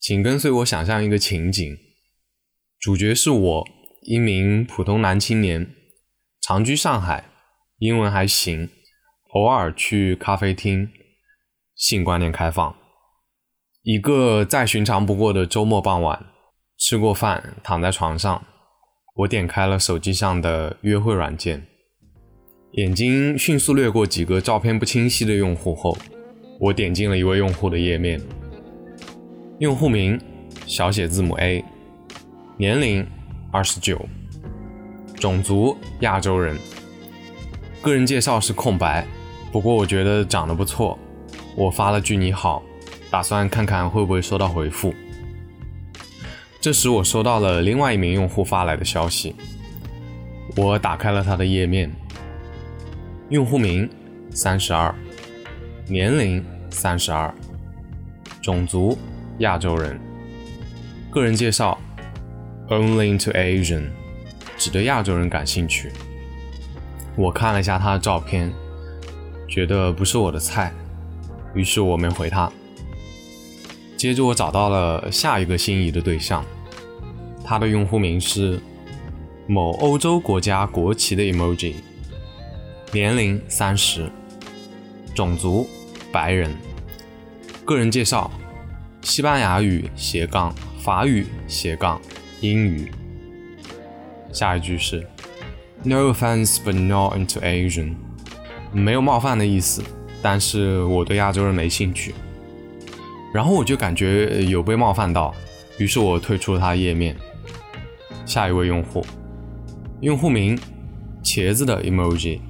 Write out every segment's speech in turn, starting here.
请跟随我想象一个情景：主角是我，一名普通男青年，长居上海，英文还行，偶尔去咖啡厅，性观念开放。一个再寻常不过的周末傍晚，吃过饭，躺在床上，我点开了手机上的约会软件，眼睛迅速掠过几个照片不清晰的用户后，我点进了一位用户的页面。用户名小写字母 A，年龄二十九，种族亚洲人，个人介绍是空白，不过我觉得长得不错，我发了句你好。打算看看会不会收到回复。这时，我收到了另外一名用户发来的消息。我打开了他的页面，用户名三十二，年龄三十二，种族亚洲人，个人介绍 Only into Asian，只对亚洲人感兴趣。我看了一下他的照片，觉得不是我的菜，于是我没回他。接着我找到了下一个心仪的对象，他的用户名是某欧洲国家国旗的 emoji，年龄三十，种族白人，个人介绍西班牙语斜杠法语斜杠英语。下一句是 No offense, but not into Asian，没有冒犯的意思，但是我对亚洲人没兴趣。然后我就感觉有被冒犯到，于是我退出了他的页面。下一位用户，用户名茄子的 emoji，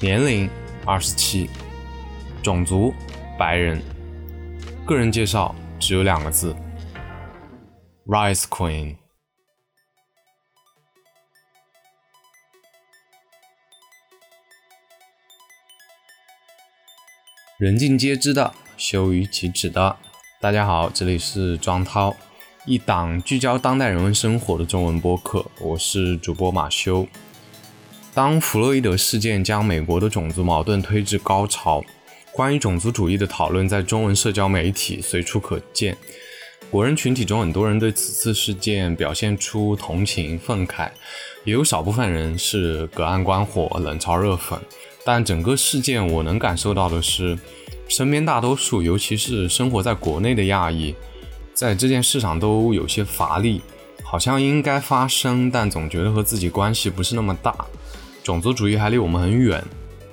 年龄二十七，种族白人，个人介绍只有两个字：Rice Queen。人尽皆知的。羞于启齿的，大家好，这里是庄涛，一档聚焦当代人文生活的中文播客，我是主播马修。当弗洛伊德事件将美国的种族矛盾推至高潮，关于种族主义的讨论在中文社交媒体随处可见。国人群体中，很多人对此次事件表现出同情愤慨，也有少部分人是隔岸观火、冷嘲热讽。但整个事件，我能感受到的是。身边大多数，尤其是生活在国内的亚裔，在这件事上都有些乏力，好像应该发声，但总觉得和自己关系不是那么大。种族主义还离我们很远，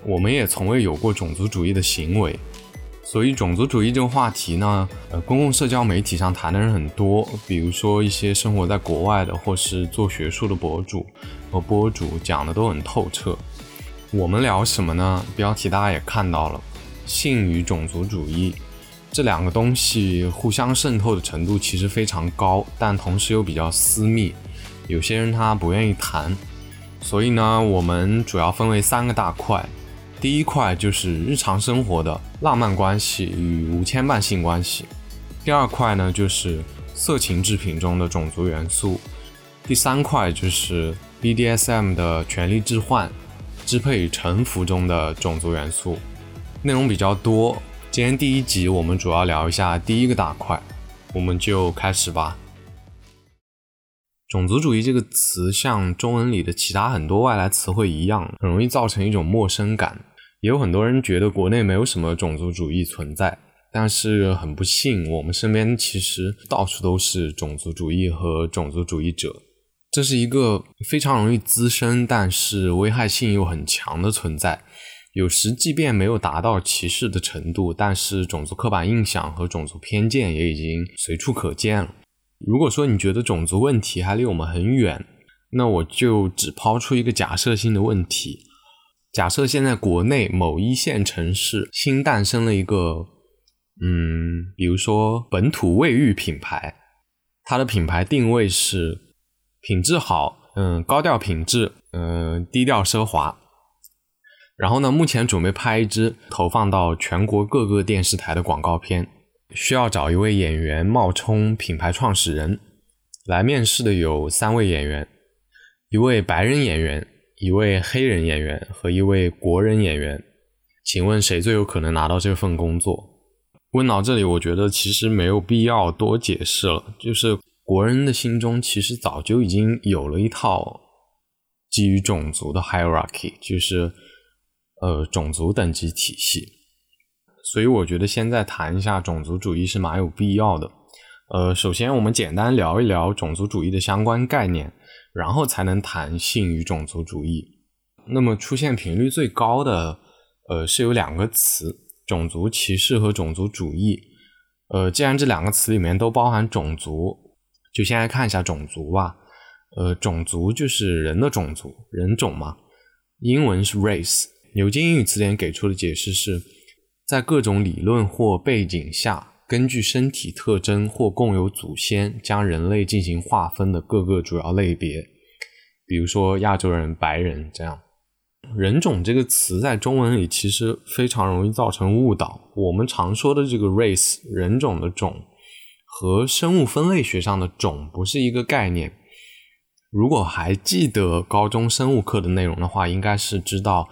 我们也从未有过种族主义的行为，所以种族主义这个话题呢，呃，公共社交媒体上谈的人很多，比如说一些生活在国外的或是做学术的博主和播主讲的都很透彻。我们聊什么呢？标题大家也看到了。性与种族主义这两个东西互相渗透的程度其实非常高，但同时又比较私密，有些人他不愿意谈。所以呢，我们主要分为三个大块。第一块就是日常生活的浪漫关系与无牵绊性关系。第二块呢就是色情制品中的种族元素。第三块就是 BDSM 的权力置换、支配与臣服中的种族元素。内容比较多，今天第一集我们主要聊一下第一个大块，我们就开始吧。种族主义这个词，像中文里的其他很多外来词汇一样，很容易造成一种陌生感。也有很多人觉得国内没有什么种族主义存在，但是很不幸，我们身边其实到处都是种族主义和种族主义者。这是一个非常容易滋生，但是危害性又很强的存在。有时，即便没有达到歧视的程度，但是种族刻板印象和种族偏见也已经随处可见了。如果说你觉得种族问题还离我们很远，那我就只抛出一个假设性的问题：假设现在国内某一线城市新诞生了一个，嗯，比如说本土卫浴品牌，它的品牌定位是品质好，嗯，高调品质，嗯，低调奢华。然后呢？目前准备拍一支投放到全国各个电视台的广告片，需要找一位演员冒充品牌创始人。来面试的有三位演员：一位白人演员、一位黑人演员和一位国人演员。请问谁最有可能拿到这份工作？问到这里，我觉得其实没有必要多解释了。就是国人的心中其实早就已经有了一套基于种族的 hierarchy，就是呃种族等级体系。所以我觉得现在谈一下种族主义是蛮有必要的。呃，首先我们简单聊一聊种族主义的相关概念，然后才能谈性与种族主义。那么出现频率最高的，呃，是有两个词：种族歧视和种族主义。呃，既然这两个词里面都包含种族，就先来看一下种族吧。呃，种族就是人的种族，人种嘛，英文是 race。牛津英语词典给出的解释是在各种理论或背景下。根据身体特征或共有祖先，将人类进行划分的各个主要类别，比如说亚洲人、白人这样。人种这个词在中文里其实非常容易造成误导。我们常说的这个 race 人种的种，和生物分类学上的种不是一个概念。如果还记得高中生物课的内容的话，应该是知道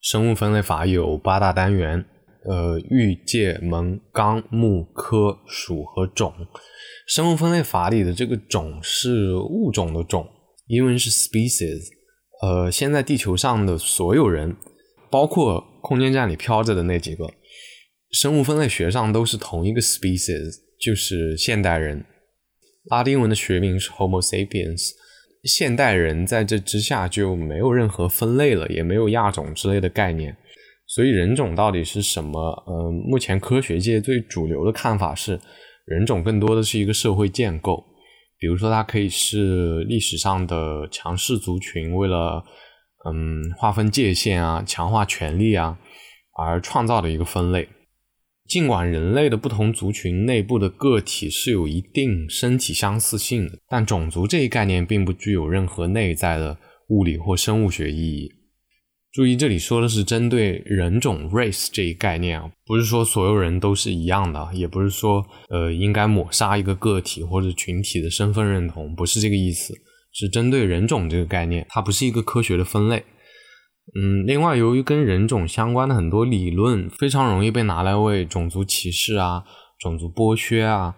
生物分类法有八大单元。呃，域界门纲目科属和种，生物分类法里的这个种是物种的种，英文是 species。呃，现在地球上的所有人，包括空间站里飘着的那几个，生物分类学上都是同一个 species，就是现代人。拉丁文的学名是 Homo sapiens。现代人在这之下就没有任何分类了，也没有亚种之类的概念。所以人种到底是什么？嗯，目前科学界最主流的看法是，人种更多的是一个社会建构，比如说它可以是历史上的强势族群为了嗯划分界限啊、强化权力啊而创造的一个分类。尽管人类的不同族群内部的个体是有一定身体相似性的，但种族这一概念并不具有任何内在的物理或生物学意义。注意，这里说的是针对人种 race 这一概念啊，不是说所有人都是一样的，也不是说呃应该抹杀一个个体或者群体的身份认同，不是这个意思，是针对人种这个概念，它不是一个科学的分类。嗯，另外，由于跟人种相关的很多理论非常容易被拿来为种族歧视啊、种族剥削啊、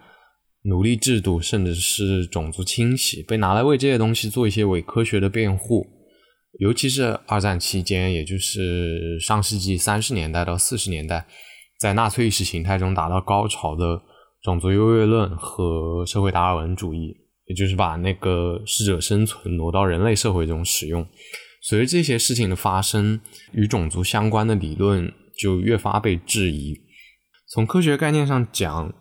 奴隶制度，甚至是种族清洗，被拿来为这些东西做一些伪科学的辩护。尤其是二战期间，也就是上世纪三十年代到四十年代，在纳粹意识形态中达到高潮的种族优越论和社会达尔文主义，也就是把那个适者生存挪到人类社会中使用。随着这些事情的发生，与种族相关的理论就越发被质疑。从科学概念上讲，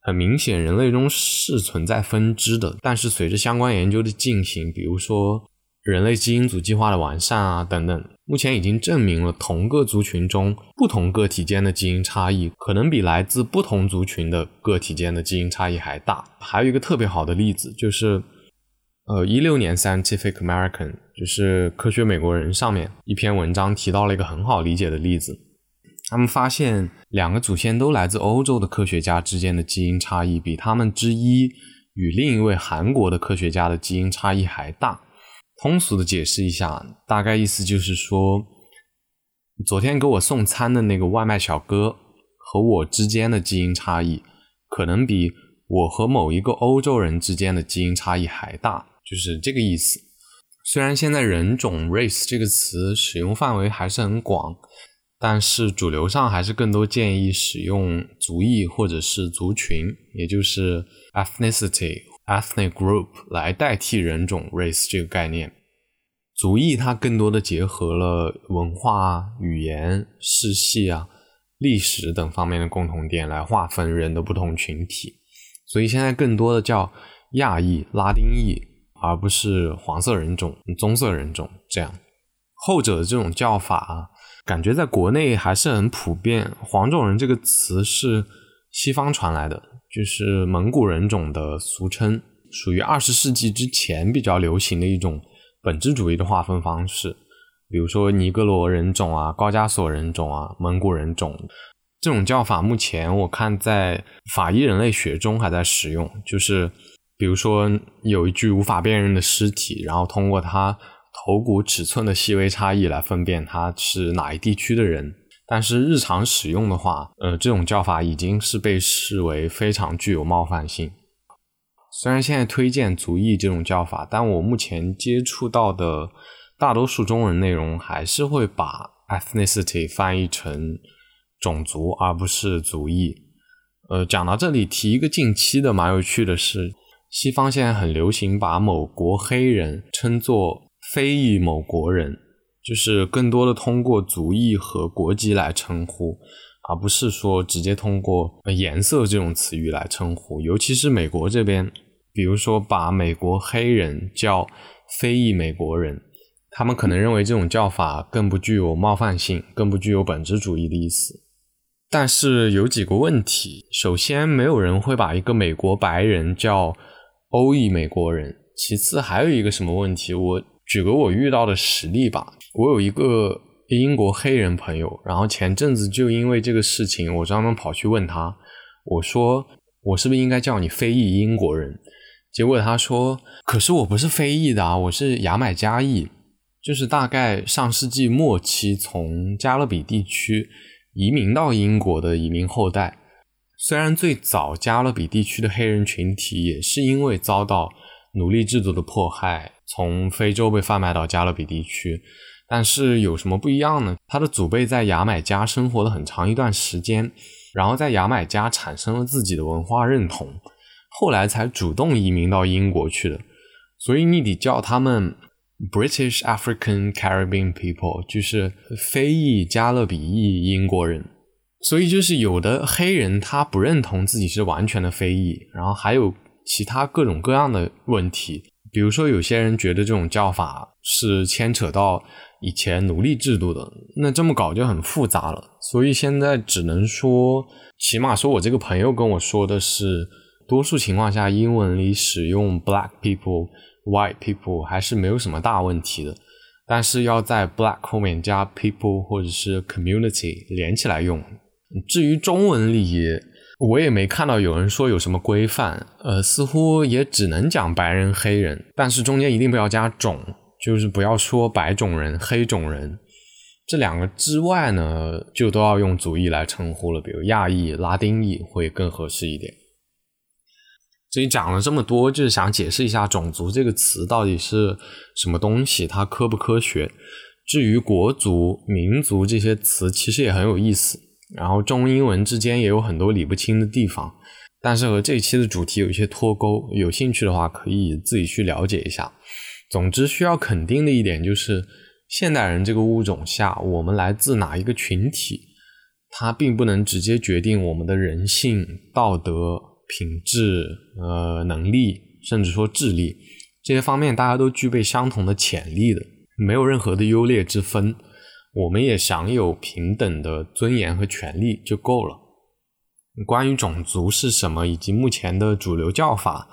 很明显人类中是存在分支的，但是随着相关研究的进行，比如说。人类基因组计划的完善啊，等等，目前已经证明了同个族群中不同个体间的基因差异可能比来自不同族群的个体间的基因差异还大。还有一个特别好的例子就是，呃，一六年《Scientific American》就是科学美国人上面一篇文章提到了一个很好理解的例子，他们发现两个祖先都来自欧洲的科学家之间的基因差异比他们之一与另一位韩国的科学家的基因差异还大。通俗的解释一下，大概意思就是说，昨天给我送餐的那个外卖小哥和我之间的基因差异，可能比我和某一个欧洲人之间的基因差异还大，就是这个意思。虽然现在“人种 ”（race） 这个词使用范围还是很广，但是主流上还是更多建议使用“族裔”或者是“族群”，也就是 “ethnicity”。Ethnic group 来代替人种 race 这个概念，族裔它更多的结合了文化、语言、世系啊、历史等方面的共同点来划分人的不同群体，所以现在更多的叫亚裔、拉丁裔，而不是黄色人种、棕色人种这样。后者的这种叫法啊，感觉在国内还是很普遍。黄种人这个词是西方传来的。就是蒙古人种的俗称，属于二十世纪之前比较流行的一种本质主义的划分方式。比如说尼格罗人种啊、高加索人种啊、蒙古人种这种叫法，目前我看在法医人类学中还在使用。就是比如说有一具无法辨认的尸体，然后通过它头骨尺寸的细微差异来分辨它是哪一地区的人。但是日常使用的话，呃，这种叫法已经是被视为非常具有冒犯性。虽然现在推荐族裔这种叫法，但我目前接触到的大多数中文内容还是会把 ethnicity 翻译成种族，而不是族裔。呃，讲到这里，提一个近期的蛮有趣的是，西方现在很流行把某国黑人称作非裔某国人。就是更多的通过族裔和国籍来称呼，而不是说直接通过颜色这种词语来称呼。尤其是美国这边，比如说把美国黑人叫非裔美国人，他们可能认为这种叫法更不具有冒犯性，更不具有本质主义的意思。但是有几个问题：首先，没有人会把一个美国白人叫欧裔美国人；其次，还有一个什么问题？我举个我遇到的实例吧。我有一个英国黑人朋友，然后前阵子就因为这个事情，我专门跑去问他，我说我是不是应该叫你非裔英国人？结果他说，可是我不是非裔的啊，我是牙买加裔，就是大概上世纪末期从加勒比地区移民到英国的移民后代。虽然最早加勒比地区的黑人群体也是因为遭到奴隶制度的迫害，从非洲被贩卖到加勒比地区。但是有什么不一样呢？他的祖辈在牙买加生活了很长一段时间，然后在牙买加产生了自己的文化认同，后来才主动移民到英国去的。所以你得叫他们 British African Caribbean people，就是非裔加勒比裔英国人。所以就是有的黑人他不认同自己是完全的非裔，然后还有其他各种各样的问题。比如说，有些人觉得这种叫法是牵扯到以前奴隶制度的，那这么搞就很复杂了。所以现在只能说，起码说我这个朋友跟我说的是，多数情况下英文里使用 black people、white people 还是没有什么大问题的。但是要在 black 后面加 people 或者是 community 连起来用。至于中文里，我也没看到有人说有什么规范，呃，似乎也只能讲白人、黑人，但是中间一定不要加种，就是不要说白种人、黑种人，这两个之外呢，就都要用族裔来称呼了，比如亚裔、拉丁裔会更合适一点。所以讲了这么多，就是想解释一下“种族”这个词到底是什么东西，它科不科学。至于国族、民族这些词，其实也很有意思。然后中英文之间也有很多理不清的地方，但是和这一期的主题有一些脱钩。有兴趣的话，可以自己去了解一下。总之，需要肯定的一点就是，现代人这个物种下，我们来自哪一个群体，它并不能直接决定我们的人性、道德、品质、呃能力，甚至说智力这些方面，大家都具备相同的潜力的，没有任何的优劣之分。我们也享有平等的尊严和权利就够了。关于种族是什么，以及目前的主流叫法，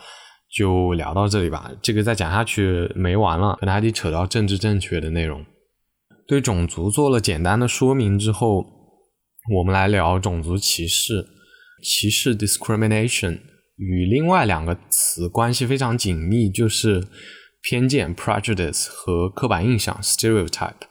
就聊到这里吧。这个再讲下去没完了，可能还得扯到政治正确的内容。对种族做了简单的说明之后，我们来聊种族歧视。歧视 （discrimination） 与另外两个词关系非常紧密，就是偏见 （prejudice） 和刻板印象 （stereotype）。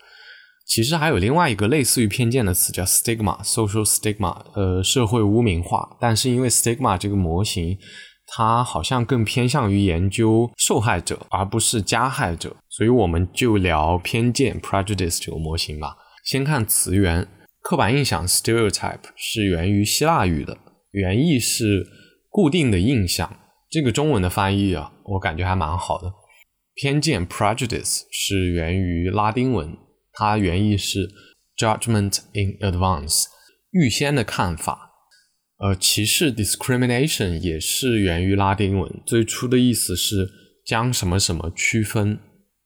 其实还有另外一个类似于偏见的词叫 stigma，social stigma，呃，社会污名化。但是因为 stigma 这个模型，它好像更偏向于研究受害者而不是加害者，所以我们就聊偏见 prejudice 这个模型吧。先看词源，刻板印象 stereotype 是源于希腊语的，原意是固定的印象。这个中文的翻译啊，我感觉还蛮好的。偏见 prejudice 是源于拉丁文。它原意是 judgment in advance，预先的看法。呃，歧视 discrimination 也是源于拉丁文，最初的意思是将什么什么区分。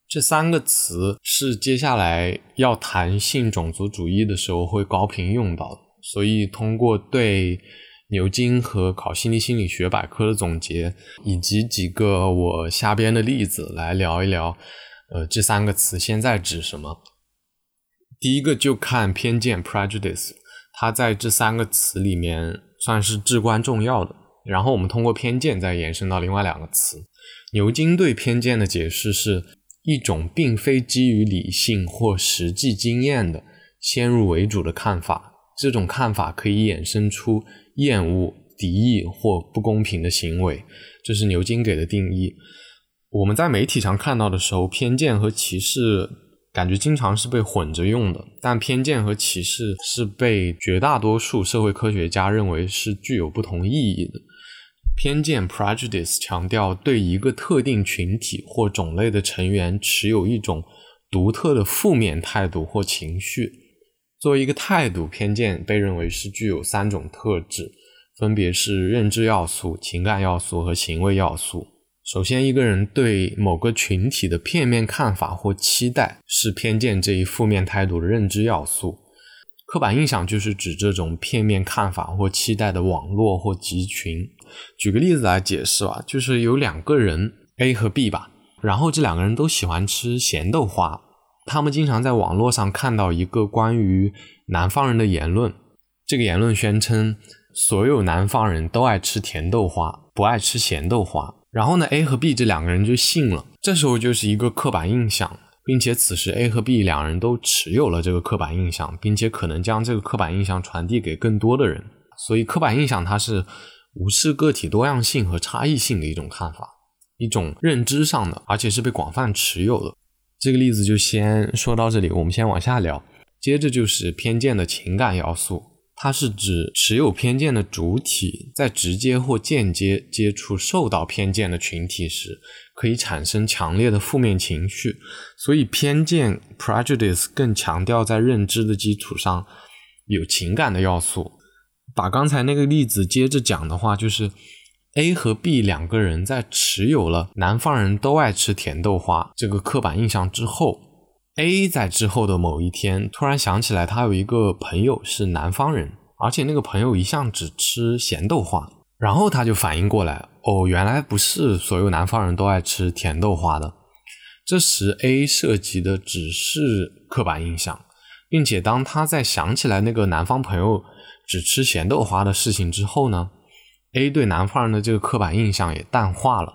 这三个词是接下来要谈性种族主义的时候会高频用到的。所以，通过对牛津和考西尼心理学百科的总结，以及几个我瞎编的例子来聊一聊，呃，这三个词现在指什么。第一个就看偏见 （prejudice），它在这三个词里面算是至关重要的。然后我们通过偏见再延伸到另外两个词。牛津对偏见的解释是一种并非基于理性或实际经验的先入为主的看法，这种看法可以衍生出厌恶、敌意或不公平的行为，这是牛津给的定义。我们在媒体上看到的时候，偏见和歧视感觉经常是被混着用的，但偏见和歧视是被绝大多数社会科学家认为是具有不同意义的。偏见 （prejudice） 强调对一个特定群体或种类的成员持有一种独特的负面态度或情绪。作为一个态度，偏见被认为是具有三种特质，分别是认知要素、情感要素和行为要素。首先，一个人对某个群体的片面看法或期待，是偏见这一负面态度的认知要素。刻板印象就是指这种片面看法或期待的网络或集群。举个例子来解释吧，就是有两个人 A 和 B 吧，然后这两个人都喜欢吃咸豆花，他们经常在网络上看到一个关于南方人的言论，这个言论宣称所有南方人都爱吃甜豆花，不爱吃咸豆花。然后呢，A 和 B 这两个人就信了，这时候就是一个刻板印象，并且此时 A 和 B 两人都持有了这个刻板印象，并且可能将这个刻板印象传递给更多的人，所以刻板印象它是。无视个体多样性和差异性的一种看法，一种认知上的，而且是被广泛持有的。这个例子就先说到这里，我们先往下聊。接着就是偏见的情感要素，它是指持有偏见的主体在直接或间接接触受到偏见的群体时，可以产生强烈的负面情绪。所以偏见 （prejudice） 更强调在认知的基础上有情感的要素。把刚才那个例子接着讲的话，就是 A 和 B 两个人在持有了南方人都爱吃甜豆花这个刻板印象之后，A 在之后的某一天突然想起来，他有一个朋友是南方人，而且那个朋友一向只吃咸豆花，然后他就反应过来，哦，原来不是所有南方人都爱吃甜豆花的。这时 A 涉及的只是刻板印象，并且当他在想起来那个南方朋友。只吃咸豆花的事情之后呢，A 对南方人的这个刻板印象也淡化了，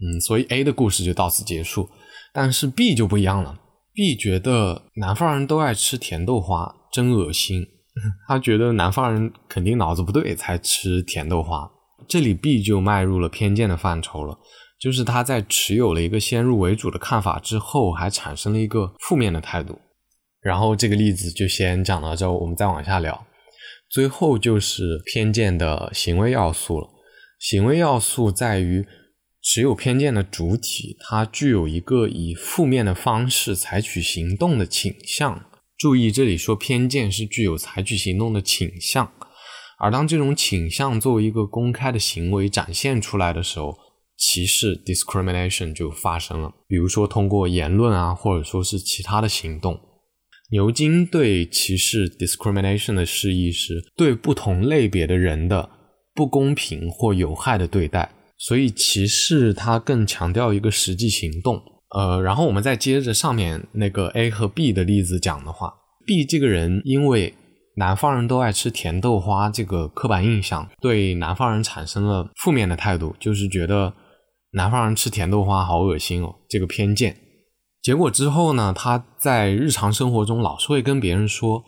嗯，所以 A 的故事就到此结束。但是 B 就不一样了，B 觉得南方人都爱吃甜豆花，真恶心。他觉得南方人肯定脑子不对才吃甜豆花。这里 B 就迈入了偏见的范畴了，就是他在持有了一个先入为主的看法之后，还产生了一个负面的态度。然后这个例子就先讲到这，我们再往下聊。最后就是偏见的行为要素了。行为要素在于持有偏见的主体，它具有一个以负面的方式采取行动的倾向。注意，这里说偏见是具有采取行动的倾向，而当这种倾向作为一个公开的行为展现出来的时候，歧视 （discrimination） 就发生了。比如说，通过言论啊，或者说是其他的行动。牛津对歧视 （discrimination） 的释义是对不同类别的人的不公平或有害的对待，所以歧视它更强调一个实际行动。呃，然后我们再接着上面那个 A 和 B 的例子讲的话，B 这个人因为南方人都爱吃甜豆花这个刻板印象，对南方人产生了负面的态度，就是觉得南方人吃甜豆花好恶心哦，这个偏见。结果之后呢，他在日常生活中老是会跟别人说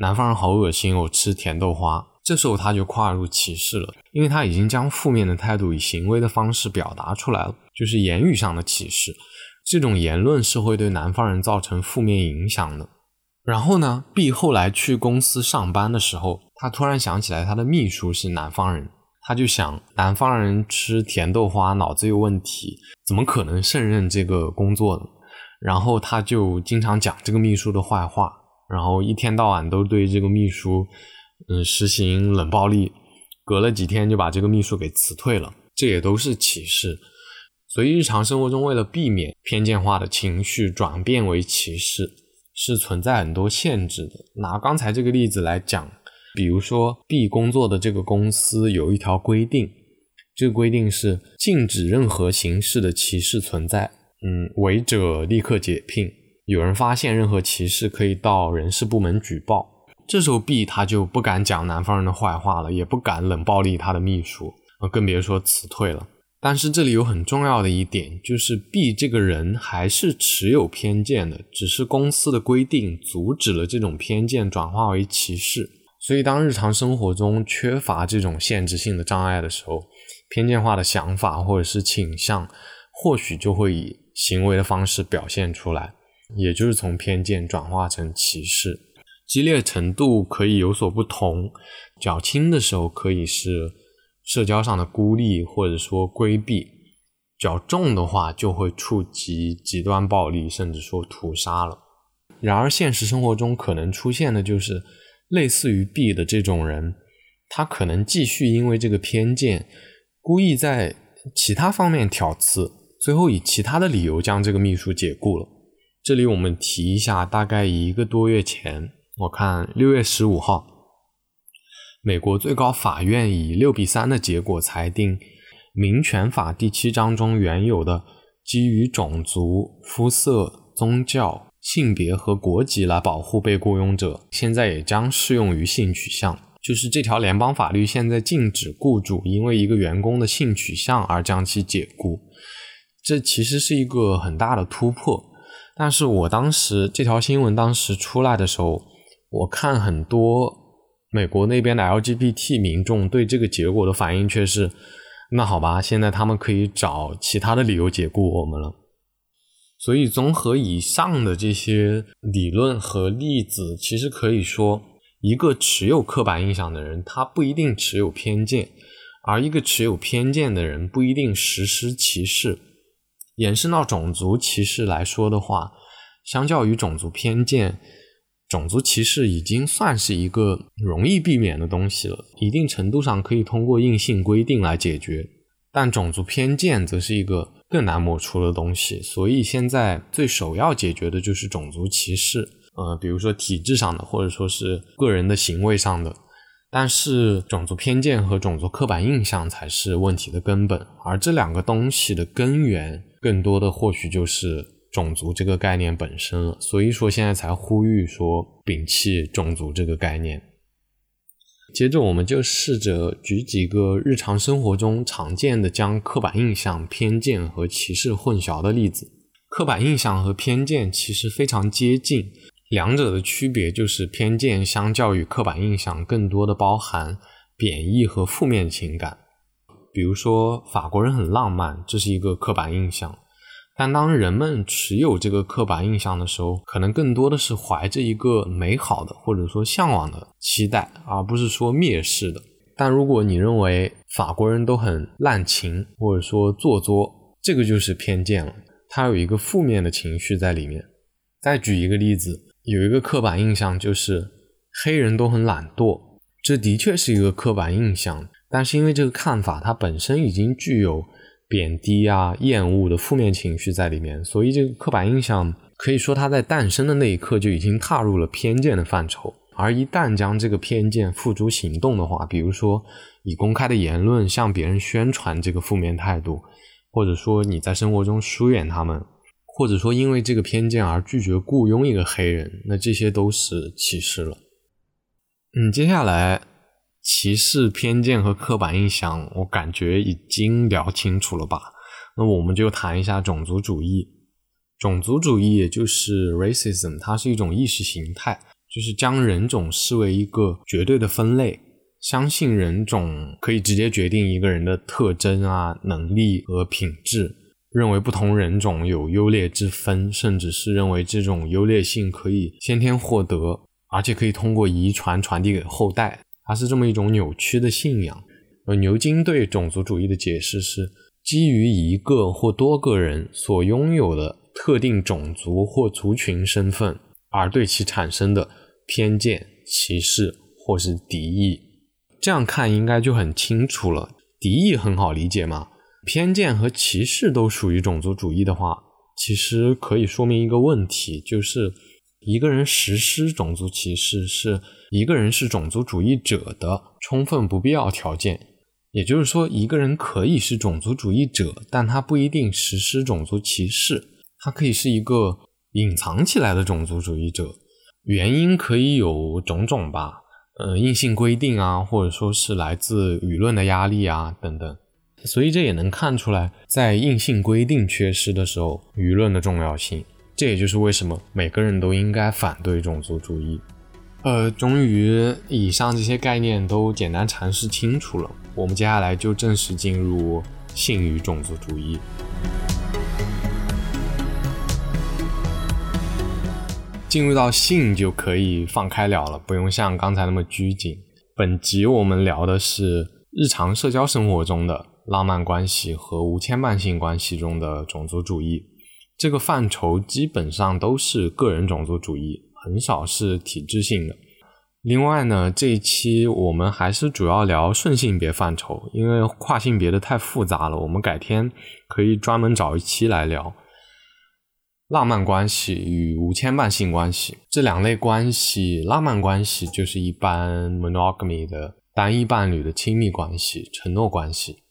南方人好恶心哦，吃甜豆花。这时候他就跨入歧视了，因为他已经将负面的态度以行为的方式表达出来了，就是言语上的歧视。这种言论是会对南方人造成负面影响的。然后呢，B 后来去公司上班的时候，他突然想起来他的秘书是南方人，他就想南方人吃甜豆花脑子有问题，怎么可能胜任这个工作呢？然后他就经常讲这个秘书的坏话，然后一天到晚都对这个秘书，嗯，实行冷暴力。隔了几天就把这个秘书给辞退了，这也都是歧视。所以日常生活中，为了避免偏见化的情绪转变为歧视，是存在很多限制的。拿刚才这个例子来讲，比如说 B 工作的这个公司有一条规定，这个规定是禁止任何形式的歧视存在。嗯，违者立刻解聘。有人发现任何歧视，可以到人事部门举报。这时候 B 他就不敢讲南方人的坏话了，也不敢冷暴力他的秘书，更别说辞退了。但是这里有很重要的一点，就是 B 这个人还是持有偏见的，只是公司的规定阻止了这种偏见转化为歧视。所以，当日常生活中缺乏这种限制性的障碍的时候，偏见化的想法或者是倾向，或许就会以行为的方式表现出来，也就是从偏见转化成歧视。激烈程度可以有所不同，较轻的时候可以是。社交上的孤立或者说规避较重的话，就会触及极端暴力，甚至说屠杀了。然而，现实生活中可能出现的就是类似于 B 的这种人，他可能继续因为这个偏见，故意在其他方面挑刺，最后以其他的理由将这个秘书解雇了。这里我们提一下，大概一个多月前，我看六月十五号。美国最高法院以六比三的结果裁定，《民权法》第七章中原有的基于种族、肤色、宗教、性别和国籍来保护被雇佣者，现在也将适用于性取向。就是这条联邦法律现在禁止雇主因为一个员工的性取向而将其解雇，这其实是一个很大的突破。但是我当时这条新闻当时出来的时候，我看很多。美国那边的 LGBT 民众对这个结果的反应却是：那好吧，现在他们可以找其他的理由解雇我们了。所以，综合以上的这些理论和例子，其实可以说，一个持有刻板印象的人，他不一定持有偏见；而一个持有偏见的人，不一定实施歧视。延伸到种族歧视来说的话，相较于种族偏见。种族歧视已经算是一个容易避免的东西了，一定程度上可以通过硬性规定来解决。但种族偏见则是一个更难抹除的东西，所以现在最首要解决的就是种族歧视。呃，比如说体制上的，或者说是个人的行为上的。但是种族偏见和种族刻板印象才是问题的根本，而这两个东西的根源，更多的或许就是。种族这个概念本身了，所以说现在才呼吁说摒弃种族这个概念。接着，我们就试着举几个日常生活中常见的将刻板印象、偏见和歧视混淆的例子。刻板印象和偏见其实非常接近，两者的区别就是偏见相较于刻板印象更多的包含贬义和负面情感。比如说，法国人很浪漫，这是一个刻板印象。但当人们持有这个刻板印象的时候，可能更多的是怀着一个美好的或者说向往的期待，而不是说蔑视的。但如果你认为法国人都很滥情或者说做作，这个就是偏见了，它有一个负面的情绪在里面。再举一个例子，有一个刻板印象就是黑人都很懒惰，这的确是一个刻板印象，但是因为这个看法它本身已经具有。贬低啊、厌恶的负面情绪在里面，所以这个刻板印象可以说它在诞生的那一刻就已经踏入了偏见的范畴。而一旦将这个偏见付诸行动的话，比如说以公开的言论向别人宣传这个负面态度，或者说你在生活中疏远他们，或者说因为这个偏见而拒绝雇佣一个黑人，那这些都是歧视了。嗯，接下来。歧视、偏见和刻板印象，我感觉已经聊清楚了吧？那我们就谈一下种族主义。种族主义也就是 racism，它是一种意识形态，就是将人种视为一个绝对的分类，相信人种可以直接决定一个人的特征啊、能力和品质，认为不同人种有优劣之分，甚至是认为这种优劣性可以先天获得，而且可以通过遗传传递给后代。它是这么一种扭曲的信仰。而牛津对种族主义的解释是：基于一个或多个人所拥有的特定种族或族群身份而对其产生的偏见、歧视或是敌意。这样看应该就很清楚了。敌意很好理解嘛？偏见和歧视都属于种族主义的话，其实可以说明一个问题，就是一个人实施种族歧视是。一个人是种族主义者的充分不必要条件，也就是说，一个人可以是种族主义者，但他不一定实施种族歧视，他可以是一个隐藏起来的种族主义者。原因可以有种种吧，呃，硬性规定啊，或者说是来自舆论的压力啊等等。所以这也能看出来，在硬性规定缺失的时候，舆论的重要性。这也就是为什么每个人都应该反对种族主义。呃，终于以上这些概念都简单阐释清楚了，我们接下来就正式进入性与种族主义。进入到性就可以放开聊了，不用像刚才那么拘谨。本集我们聊的是日常社交生活中的浪漫关系和无牵绊性关系中的种族主义。这个范畴基本上都是个人种族主义，很少是体制性的。另外呢，这一期我们还是主要聊顺性别范畴，因为跨性别的太复杂了，我们改天可以专门找一期来聊。浪漫关系与无牵绊性关系这两类关系，浪漫关系就是一般 monogamy 的单一伴侣的亲密关系、承诺关系，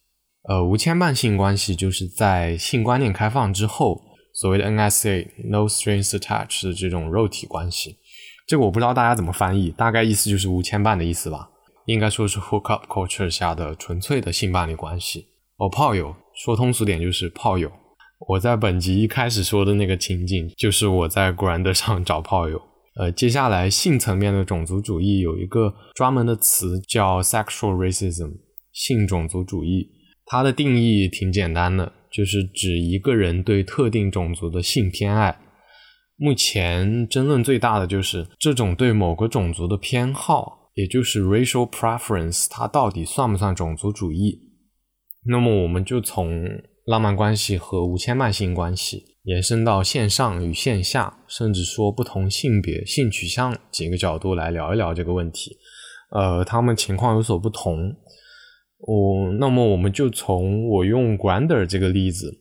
呃，无牵绊性关系就是在性观念开放之后。所谓的 NSA（No Strings Attached） 的这种肉体关系，这个我不知道大家怎么翻译，大概意思就是无牵绊的意思吧。应该说是 hookup culture 下的纯粹的性伴侣关系。哦，炮友，说通俗点就是炮友。我在本集一开始说的那个情景，就是我在 Grand 上找炮友。呃，接下来性层面的种族主义有一个专门的词叫 sexual racism，性种族主义。它的定义挺简单的。就是指一个人对特定种族的性偏爱。目前争论最大的就是这种对某个种族的偏好，也就是 racial preference，它到底算不算种族主义？那么我们就从浪漫关系和无牵绊性关系延伸到线上与线下，甚至说不同性别、性取向几个角度来聊一聊这个问题。呃，他们情况有所不同。哦，那么我们就从我用 Grander 这个例子，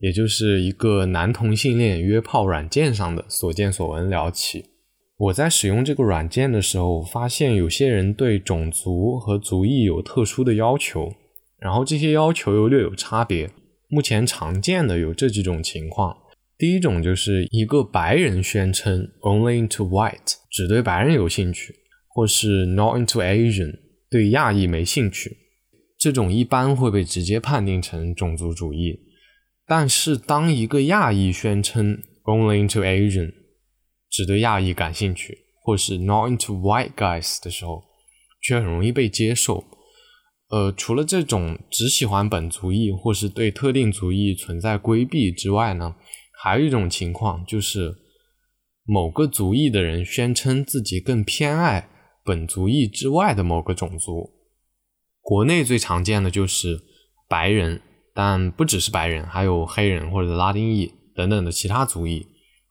也就是一个男同性恋约炮软件上的所见所闻聊起。我在使用这个软件的时候，发现有些人对种族和族裔有特殊的要求，然后这些要求又略有差别。目前常见的有这几种情况：第一种就是一个白人宣称 Only into white，只对白人有兴趣，或是 Not into Asian，对亚裔没兴趣。这种一般会被直接判定成种族主义，但是当一个亚裔宣称 only into Asian，只对亚裔感兴趣，或是 not into white guys 的时候，却很容易被接受。呃，除了这种只喜欢本族裔或是对特定族裔存在规避之外呢，还有一种情况就是某个族裔的人宣称自己更偏爱本族裔之外的某个种族。国内最常见的就是白人，但不只是白人，还有黑人或者拉丁裔等等的其他族裔，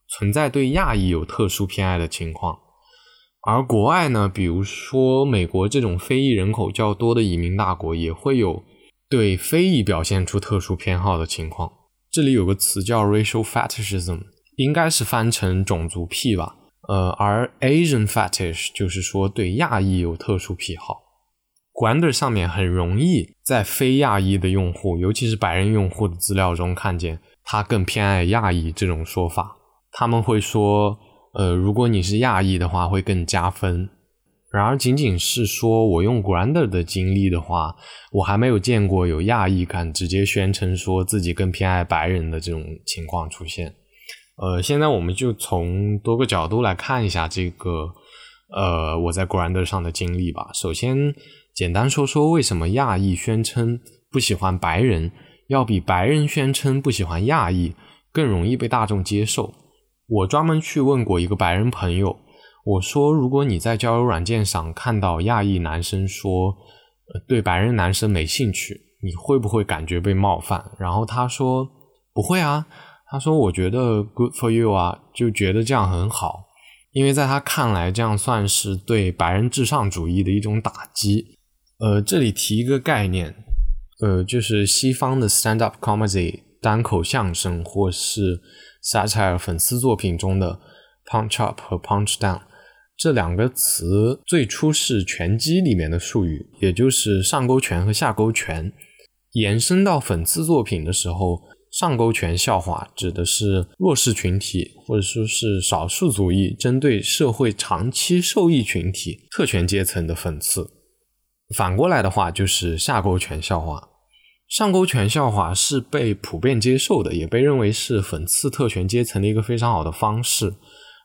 存在对亚裔有特殊偏爱的情况。而国外呢，比如说美国这种非裔人口较多的移民大国，也会有对非裔表现出特殊偏好的情况。这里有个词叫 racial fetishism，应该是翻成种族癖吧。呃，而 Asian fetish 就是说对亚裔有特殊癖好。Grander 上面很容易在非亚裔的用户，尤其是白人用户的资料中看见他更偏爱亚裔这种说法。他们会说，呃，如果你是亚裔的话，会更加分。然而，仅仅是说我用 Grander 的经历的话，我还没有见过有亚裔敢直接宣称说自己更偏爱白人的这种情况出现。呃，现在我们就从多个角度来看一下这个，呃，我在 Grander 上的经历吧。首先。简单说说为什么亚裔宣称不喜欢白人，要比白人宣称不喜欢亚裔更容易被大众接受。我专门去问过一个白人朋友，我说如果你在交友软件上看到亚裔男生说对白人男生没兴趣，你会不会感觉被冒犯？然后他说不会啊，他说我觉得 good for you 啊，就觉得这样很好，因为在他看来这样算是对白人至上主义的一种打击。呃，这里提一个概念，呃，就是西方的 stand up comedy 单口相声或是 satire 粉丝作品中的 punch up 和 punch down 这两个词最初是拳击里面的术语，也就是上勾拳和下勾拳。延伸到粉丝作品的时候，上勾拳笑话指的是弱势群体或者说是少数族裔针对社会长期受益群体特权阶层的讽刺。反过来的话，就是下勾拳笑话。上勾拳笑话是被普遍接受的，也被认为是讽刺特权阶层的一个非常好的方式。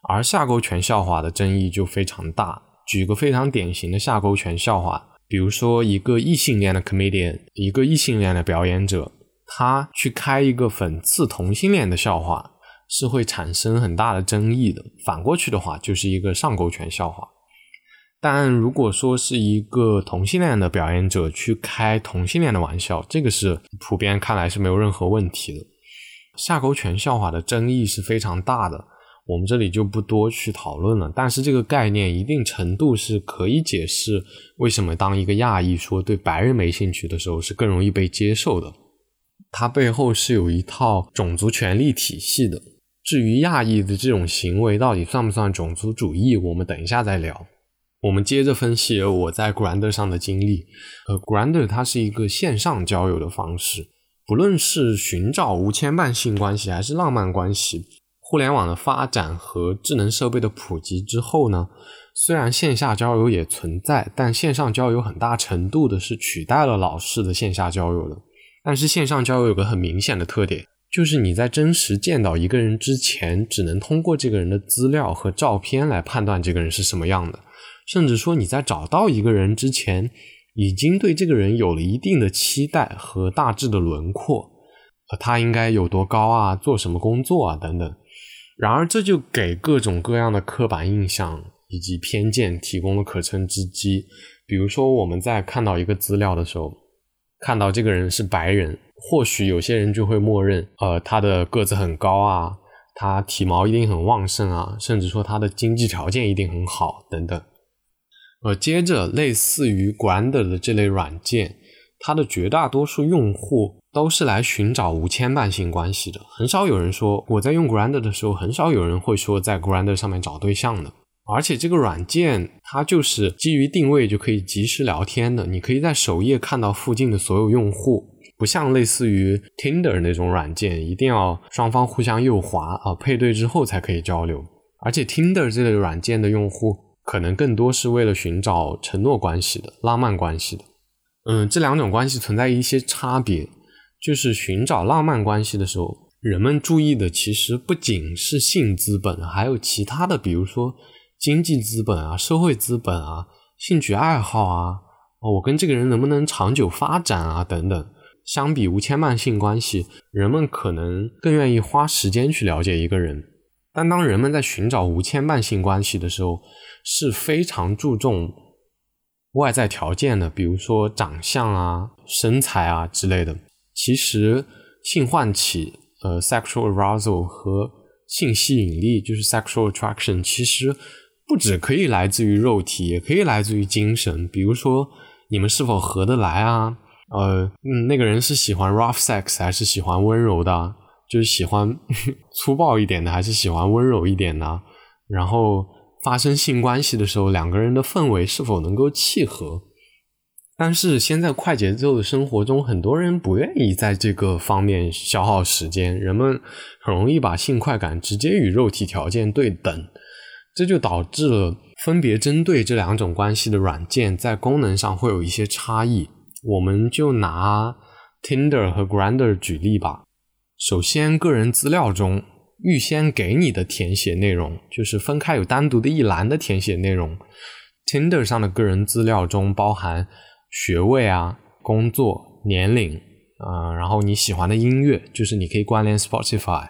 而下勾拳笑话的争议就非常大。举个非常典型的下勾拳笑话，比如说一个异性恋的 comedian，一个异性恋的表演者，他去开一个讽刺同性恋的笑话，是会产生很大的争议的。反过去的话，就是一个上勾拳笑话。但如果说是一个同性恋的表演者去开同性恋的玩笑，这个是普遍看来是没有任何问题的。下勾拳笑话的争议是非常大的，我们这里就不多去讨论了。但是这个概念一定程度是可以解释为什么当一个亚裔说对白人没兴趣的时候是更容易被接受的。它背后是有一套种族权利体系的。至于亚裔的这种行为到底算不算种族主义，我们等一下再聊。我们接着分析我在 Grander 上的经历。呃，Grander 它是一个线上交友的方式，不论是寻找无牵绊性关系还是浪漫关系，互联网的发展和智能设备的普及之后呢，虽然线下交友也存在，但线上交友很大程度的是取代了老式的线下交友的。但是线上交友有个很明显的特点，就是你在真实见到一个人之前，只能通过这个人的资料和照片来判断这个人是什么样的。甚至说你在找到一个人之前，已经对这个人有了一定的期待和大致的轮廓，呃，他应该有多高啊，做什么工作啊等等。然而这就给各种各样的刻板印象以及偏见提供了可乘之机。比如说我们在看到一个资料的时候，看到这个人是白人，或许有些人就会默认，呃，他的个子很高啊，他体毛一定很旺盛啊，甚至说他的经济条件一定很好等等。呃，接着类似于 Grander 的这类软件，它的绝大多数用户都是来寻找无牵绊性关系的。很少有人说我在用 Grander 的时候，很少有人会说在 Grander 上面找对象的。而且这个软件它就是基于定位就可以及时聊天的，你可以在首页看到附近的所有用户，不像类似于 Tinder 那种软件，一定要双方互相右滑啊配对之后才可以交流。而且 Tinder 这类软件的用户。可能更多是为了寻找承诺关系的、浪漫关系的。嗯，这两种关系存在一些差别，就是寻找浪漫关系的时候，人们注意的其实不仅是性资本，还有其他的，比如说经济资本啊、社会资本啊、兴趣爱好啊，我跟这个人能不能长久发展啊等等。相比无牵绊性关系，人们可能更愿意花时间去了解一个人。但当人们在寻找无牵绊性关系的时候，是非常注重外在条件的，比如说长相啊、身材啊之类的。其实性唤起，呃，sexual arousal 和性吸引力，就是 sexual attraction，其实不只可以来自于肉体，也可以来自于精神。比如说你们是否合得来啊？呃，嗯，那个人是喜欢 rough sex 还是喜欢温柔的？就是喜欢 粗暴一点的，还是喜欢温柔一点的？然后发生性关系的时候，两个人的氛围是否能够契合？但是现在快节奏的生活中，很多人不愿意在这个方面消耗时间，人们很容易把性快感直接与肉体条件对等，这就导致了分别针对这两种关系的软件在功能上会有一些差异。我们就拿 Tinder 和 Grinder 举例吧。首先，个人资料中预先给你的填写内容，就是分开有单独的一栏的填写内容。Tinder 上的个人资料中包含学位啊、工作、年龄啊，然后你喜欢的音乐，就是你可以关联 Spotify。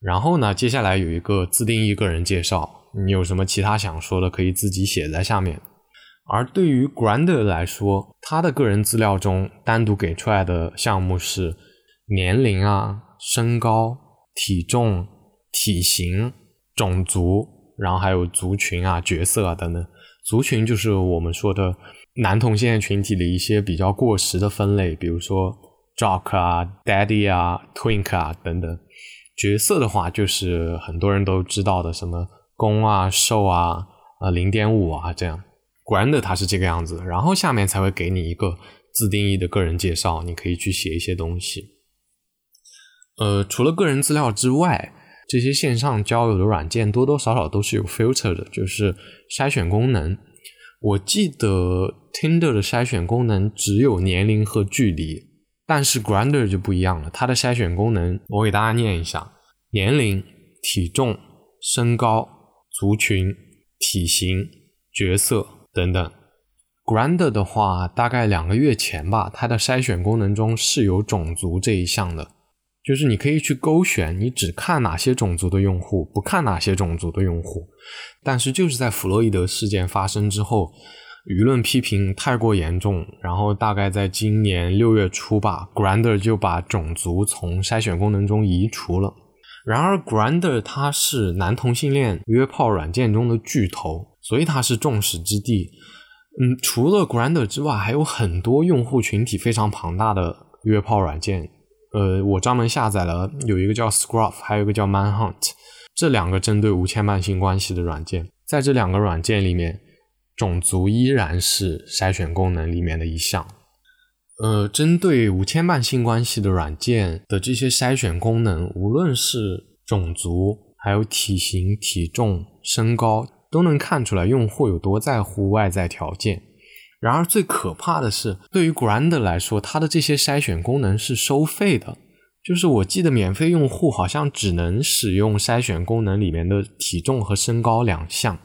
然后呢，接下来有一个自定义个人介绍，你有什么其他想说的，可以自己写在下面。而对于 Grander 来说，他的个人资料中单独给出来的项目是年龄啊。身高、体重、体型、种族，然后还有族群啊、角色啊等等。族群就是我们说的男同性恋群体的一些比较过时的分类，比如说 jock 啊、daddy 啊、twink 啊等等。角色的话，就是很多人都知道的，什么攻啊、受啊、呃零点五啊这样。Grand 它是这个样子，然后下面才会给你一个自定义的个人介绍，你可以去写一些东西。呃，除了个人资料之外，这些线上交友的软件多多少少都是有 filter 的，就是筛选功能。我记得 Tinder 的筛选功能只有年龄和距离，但是 Grinder 就不一样了，它的筛选功能我给大家念一下：年龄、体重、身高、族群、体型、角色等等。Grinder 的话，大概两个月前吧，它的筛选功能中是有种族这一项的。就是你可以去勾选，你只看哪些种族的用户，不看哪些种族的用户。但是就是在弗洛伊德事件发生之后，舆论批评太过严重，然后大概在今年六月初吧，Grander 就把种族从筛选功能中移除了。然而，Grander 它是男同性恋约炮软件中的巨头，所以它是众矢之的。嗯，除了 Grander 之外，还有很多用户群体非常庞大的约炮软件。呃，我专门下载了有一个叫 Scruff，还有一个叫 Manhunt，这两个针对无牵绊性关系的软件。在这两个软件里面，种族依然是筛选功能里面的一项。呃，针对无牵绊性关系的软件的这些筛选功能，无论是种族，还有体型、体重、身高，都能看出来用户有多在乎外在条件。然而，最可怕的是，对于 Grand 来说，它的这些筛选功能是收费的。就是我记得，免费用户好像只能使用筛选功能里面的体重和身高两项，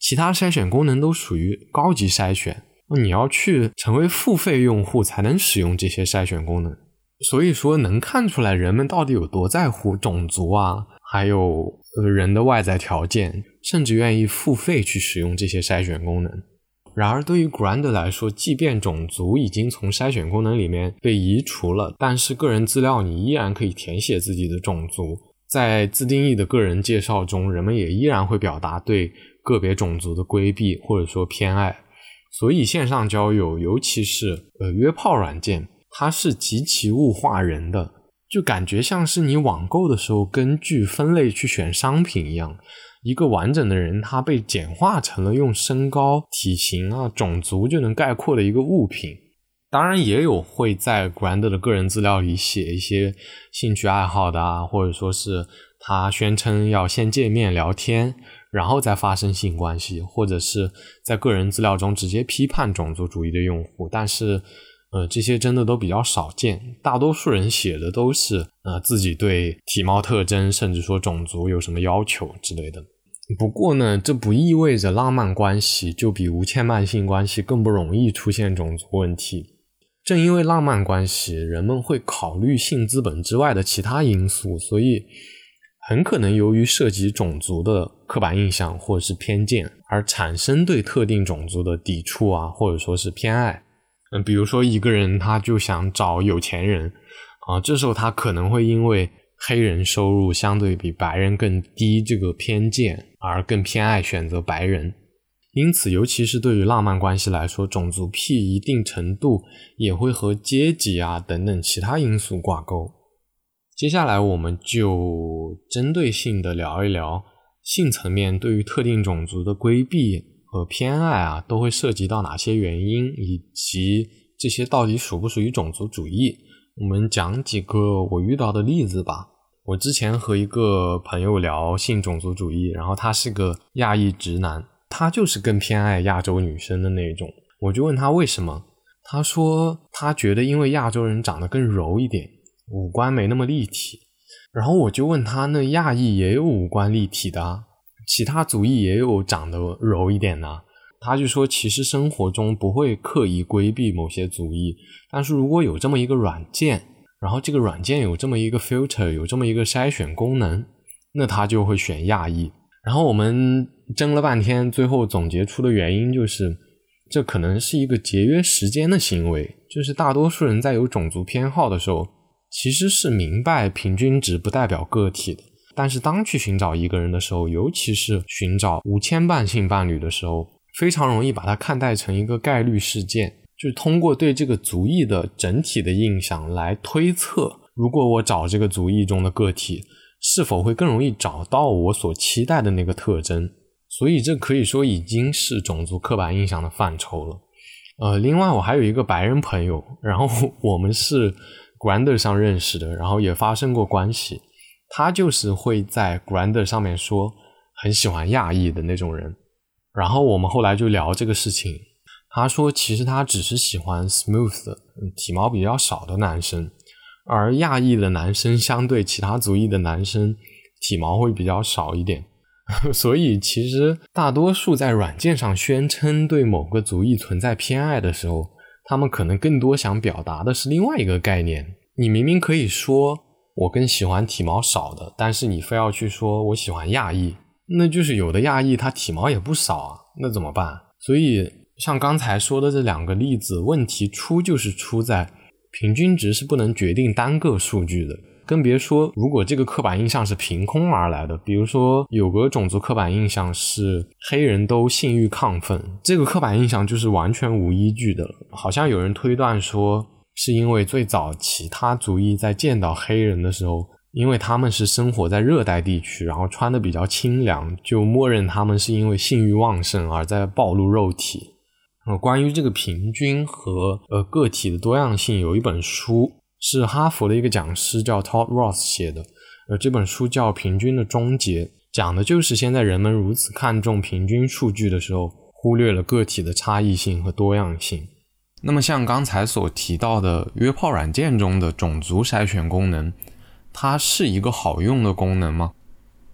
其他筛选功能都属于高级筛选。你要去成为付费用户才能使用这些筛选功能。所以说，能看出来人们到底有多在乎种族啊，还有人的外在条件，甚至愿意付费去使用这些筛选功能。然而，对于 Grand 来说，即便种族已经从筛选功能里面被移除了，但是个人资料你依然可以填写自己的种族。在自定义的个人介绍中，人们也依然会表达对个别种族的规避或者说偏爱。所以，线上交友，尤其是呃约炮软件，它是极其物化人的，就感觉像是你网购的时候根据分类去选商品一样。一个完整的人，他被简化成了用身高、体型啊、种族就能概括的一个物品。当然，也有会在 Grander 的个人资料里写一些兴趣爱好的啊，或者说是他宣称要先见面聊天，然后再发生性关系，或者是在个人资料中直接批判种族主义的用户。但是，呃，这些真的都比较少见。大多数人写的都是呃自己对体貌特征，甚至说种族有什么要求之类的。不过呢，这不意味着浪漫关系就比无牵绊性关系更不容易出现种族问题。正因为浪漫关系，人们会考虑性资本之外的其他因素，所以很可能由于涉及种族的刻板印象或者是偏见，而产生对特定种族的抵触啊，或者说是偏爱。嗯，比如说一个人他就想找有钱人啊，这时候他可能会因为黑人收入相对比白人更低这个偏见。而更偏爱选择白人，因此，尤其是对于浪漫关系来说，种族癖一定程度也会和阶级啊等等其他因素挂钩。接下来，我们就针对性的聊一聊性层面对于特定种族的规避和偏爱啊，都会涉及到哪些原因，以及这些到底属不属于种族主义？我们讲几个我遇到的例子吧。我之前和一个朋友聊性种族主义，然后他是个亚裔直男，他就是更偏爱亚洲女生的那种。我就问他为什么，他说他觉得因为亚洲人长得更柔一点，五官没那么立体。然后我就问他，那亚裔也有五官立体的，其他族裔也有长得柔一点的。他就说，其实生活中不会刻意规避某些族裔，但是如果有这么一个软件。然后这个软件有这么一个 filter，有这么一个筛选功能，那他就会选亚裔。然后我们争了半天，最后总结出的原因就是，这可能是一个节约时间的行为。就是大多数人在有种族偏好的时候，其实是明白平均值不代表个体的。但是当去寻找一个人的时候，尤其是寻找无牵绊性伴侣的时候，非常容易把它看待成一个概率事件。就是通过对这个族裔的整体的印象来推测，如果我找这个族裔中的个体，是否会更容易找到我所期待的那个特征。所以这可以说已经是种族刻板印象的范畴了。呃，另外我还有一个白人朋友，然后我们是 Grander 上认识的，然后也发生过关系。他就是会在 Grander 上面说很喜欢亚裔的那种人。然后我们后来就聊这个事情。他说，其实他只是喜欢 smooth 的体毛比较少的男生，而亚裔的男生相对其他族裔的男生体毛会比较少一点。所以，其实大多数在软件上宣称对某个族裔存在偏爱的时候，他们可能更多想表达的是另外一个概念。你明明可以说我更喜欢体毛少的，但是你非要去说我喜欢亚裔，那就是有的亚裔他体毛也不少啊，那怎么办？所以，像刚才说的这两个例子，问题出就是出在平均值是不能决定单个数据的。更别说，如果这个刻板印象是凭空而来的，比如说有个种族刻板印象是黑人都性欲亢奋，这个刻板印象就是完全无依据的。好像有人推断说，是因为最早其他族裔在见到黑人的时候，因为他们是生活在热带地区，然后穿的比较清凉，就默认他们是因为性欲旺盛而在暴露肉体。呃，关于这个平均和呃个体的多样性，有一本书。是哈佛的一个讲师叫 Todd Ross 写的，呃，这本书叫《平均的终结》，讲的就是现在人们如此看重平均数据的时候，忽略了个体的差异性和多样性。那么，像刚才所提到的约炮软件中的种族筛选功能，它是一个好用的功能吗？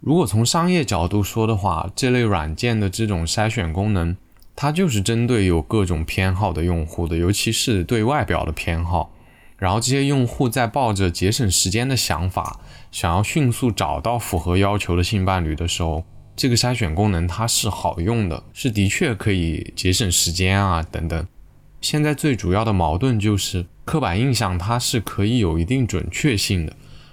如果从商业角度说的话，这类软件的这种筛选功能，它就是针对有各种偏好的用户的，尤其是对外表的偏好。然后这些用户在抱着节省时间的想法，想要迅速找到符合要求的性伴侣的时候，这个筛选功能它是好用的，是的确可以节省时间啊等等。现在最主要的矛盾就是刻板印象它是可以有一定准确性的，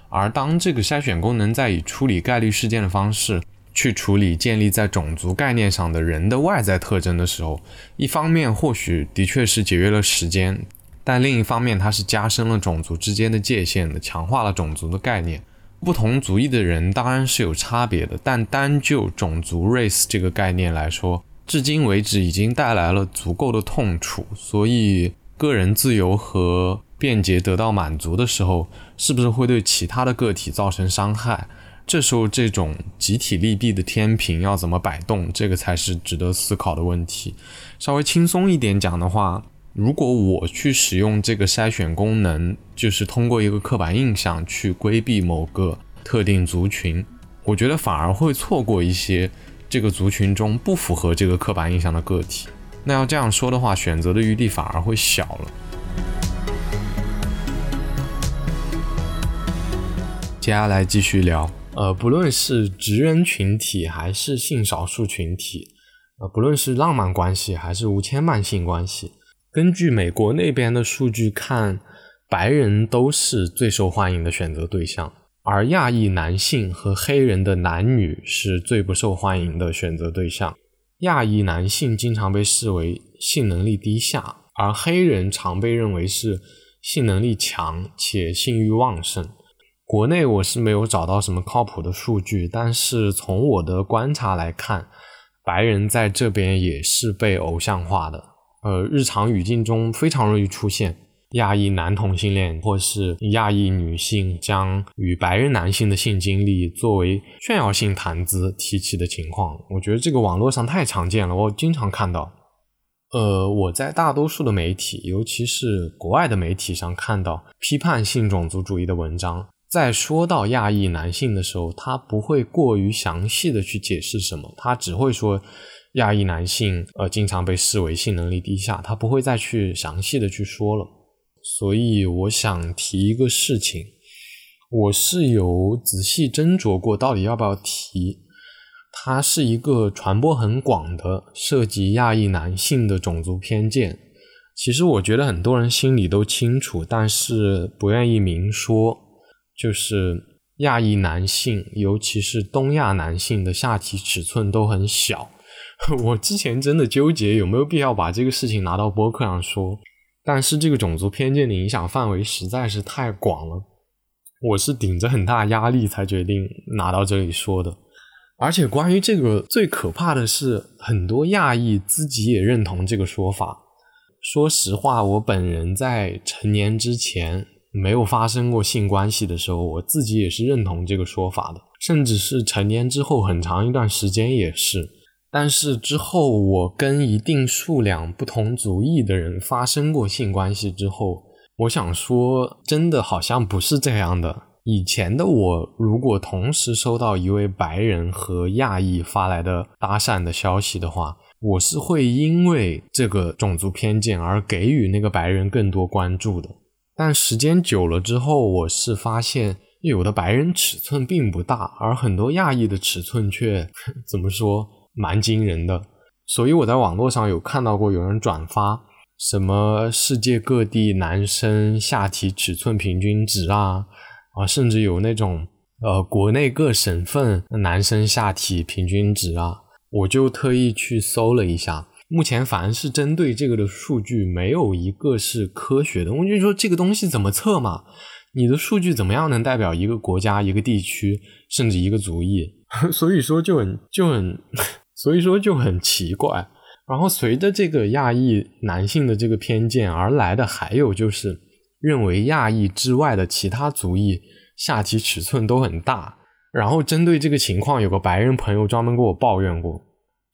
而当这个筛选功能在以处理概率事件的方式去处理建立在种族概念上的人的外在特征的时候，一方面或许的确是节约了时间。但另一方面，它是加深了种族之间的界限的，强化了种族的概念。不同族裔的人当然是有差别的，但单就种族 race 这个概念来说，至今为止已经带来了足够的痛楚。所以，个人自由和便捷得到满足的时候，是不是会对其他的个体造成伤害？这时候，这种集体利弊的天平要怎么摆动？这个才是值得思考的问题。稍微轻松一点讲的话。如果我去使用这个筛选功能，就是通过一个刻板印象去规避某个特定族群，我觉得反而会错过一些这个族群中不符合这个刻板印象的个体。那要这样说的话，选择的余地反而会小了。接下来继续聊，呃，不论是直人群体还是性少数群体，呃，不论是浪漫关系还是无牵绊性关系。根据美国那边的数据看，白人都是最受欢迎的选择对象，而亚裔男性和黑人的男女是最不受欢迎的选择对象。亚裔男性经常被视为性能力低下，而黑人常被认为是性能力强且性欲旺盛。国内我是没有找到什么靠谱的数据，但是从我的观察来看，白人在这边也是被偶像化的。呃，日常语境中非常容易出现亚裔男同性恋或是亚裔女性将与白人男性的性经历作为炫耀性谈资提起的情况。我觉得这个网络上太常见了，我经常看到。呃，我在大多数的媒体，尤其是国外的媒体上看到批判性种族主义的文章，在说到亚裔男性的时候，他不会过于详细的去解释什么，他只会说。亚裔男性，呃，经常被视为性能力低下，他不会再去详细的去说了。所以我想提一个事情，我是有仔细斟酌过，到底要不要提。它是一个传播很广的涉及亚裔男性的种族偏见。其实我觉得很多人心里都清楚，但是不愿意明说。就是亚裔男性，尤其是东亚男性的下体尺寸都很小。我之前真的纠结有没有必要把这个事情拿到播客上说，但是这个种族偏见的影响范围实在是太广了，我是顶着很大压力才决定拿到这里说的。而且关于这个最可怕的是，很多亚裔自己也认同这个说法。说实话，我本人在成年之前没有发生过性关系的时候，我自己也是认同这个说法的，甚至是成年之后很长一段时间也是。但是之后我跟一定数量不同族裔的人发生过性关系之后，我想说，真的好像不是这样的。以前的我，如果同时收到一位白人和亚裔发来的搭讪的消息的话，我是会因为这个种族偏见而给予那个白人更多关注的。但时间久了之后，我是发现。有的白人尺寸并不大，而很多亚裔的尺寸却 怎么说蛮惊人的。所以我在网络上有看到过有人转发什么世界各地男生下体尺寸平均值啊啊，甚至有那种呃国内各省份男生下体平均值啊，我就特意去搜了一下。目前凡是针对这个的数据，没有一个是科学的。我就说这个东西怎么测嘛？你的数据怎么样能代表一个国家、一个地区，甚至一个族裔？所以说就很就很，所以说就很奇怪。然后随着这个亚裔男性的这个偏见而来的，还有就是认为亚裔之外的其他族裔下体尺寸都很大。然后针对这个情况，有个白人朋友专门跟我抱怨过，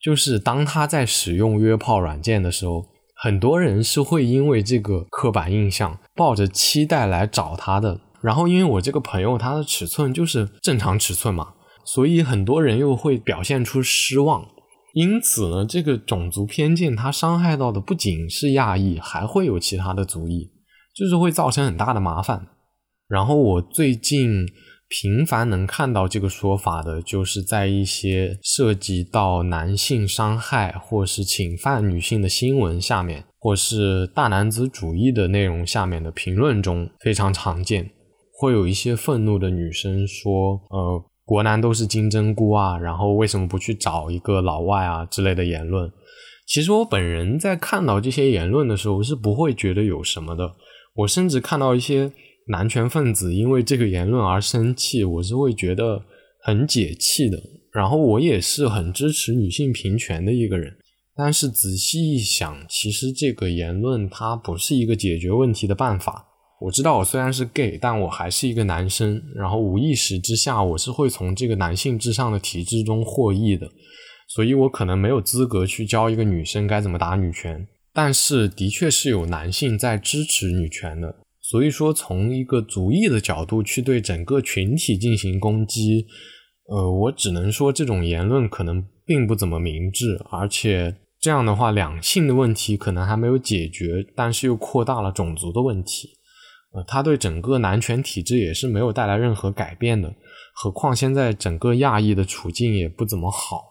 就是当他在使用约炮软件的时候。很多人是会因为这个刻板印象，抱着期待来找他的。然后，因为我这个朋友他的尺寸就是正常尺寸嘛，所以很多人又会表现出失望。因此呢，这个种族偏见它伤害到的不仅是亚裔，还会有其他的族裔，就是会造成很大的麻烦。然后我最近。频繁能看到这个说法的，就是在一些涉及到男性伤害或是侵犯女性的新闻下面，或是大男子主义的内容下面的评论中非常常见。会有一些愤怒的女生说：“呃，国男都是金针菇啊，然后为什么不去找一个老外啊之类的言论。”其实我本人在看到这些言论的时候是不会觉得有什么的，我甚至看到一些。男权分子因为这个言论而生气，我是会觉得很解气的。然后我也是很支持女性平权的一个人，但是仔细一想，其实这个言论它不是一个解决问题的办法。我知道我虽然是 gay，但我还是一个男生。然后无意识之下，我是会从这个男性至上的体制中获益的，所以我可能没有资格去教一个女生该怎么打女拳。但是的确是有男性在支持女权的。所以说，从一个族裔的角度去对整个群体进行攻击，呃，我只能说这种言论可能并不怎么明智，而且这样的话，两性的问题可能还没有解决，但是又扩大了种族的问题，呃，他对整个男权体制也是没有带来任何改变的。何况现在整个亚裔的处境也不怎么好。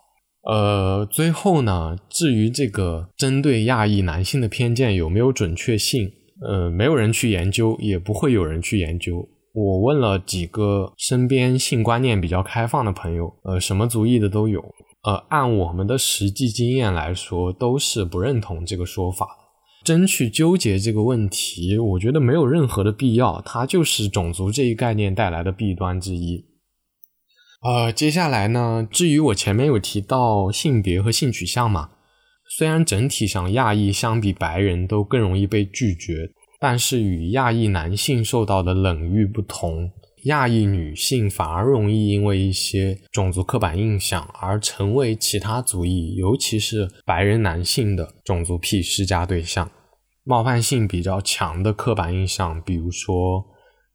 呃，最后呢，至于这个针对亚裔男性的偏见有没有准确性？呃，没有人去研究，也不会有人去研究。我问了几个身边性观念比较开放的朋友，呃，什么族裔的都有。呃，按我们的实际经验来说，都是不认同这个说法。真去纠结这个问题，我觉得没有任何的必要。它就是种族这一概念带来的弊端之一。呃，接下来呢，至于我前面有提到性别和性取向嘛。虽然整体上亚裔相比白人都更容易被拒绝，但是与亚裔男性受到的冷遇不同，亚裔女性反而容易因为一些种族刻板印象而成为其他族裔，尤其是白人男性的种族癖施加对象。冒犯性比较强的刻板印象，比如说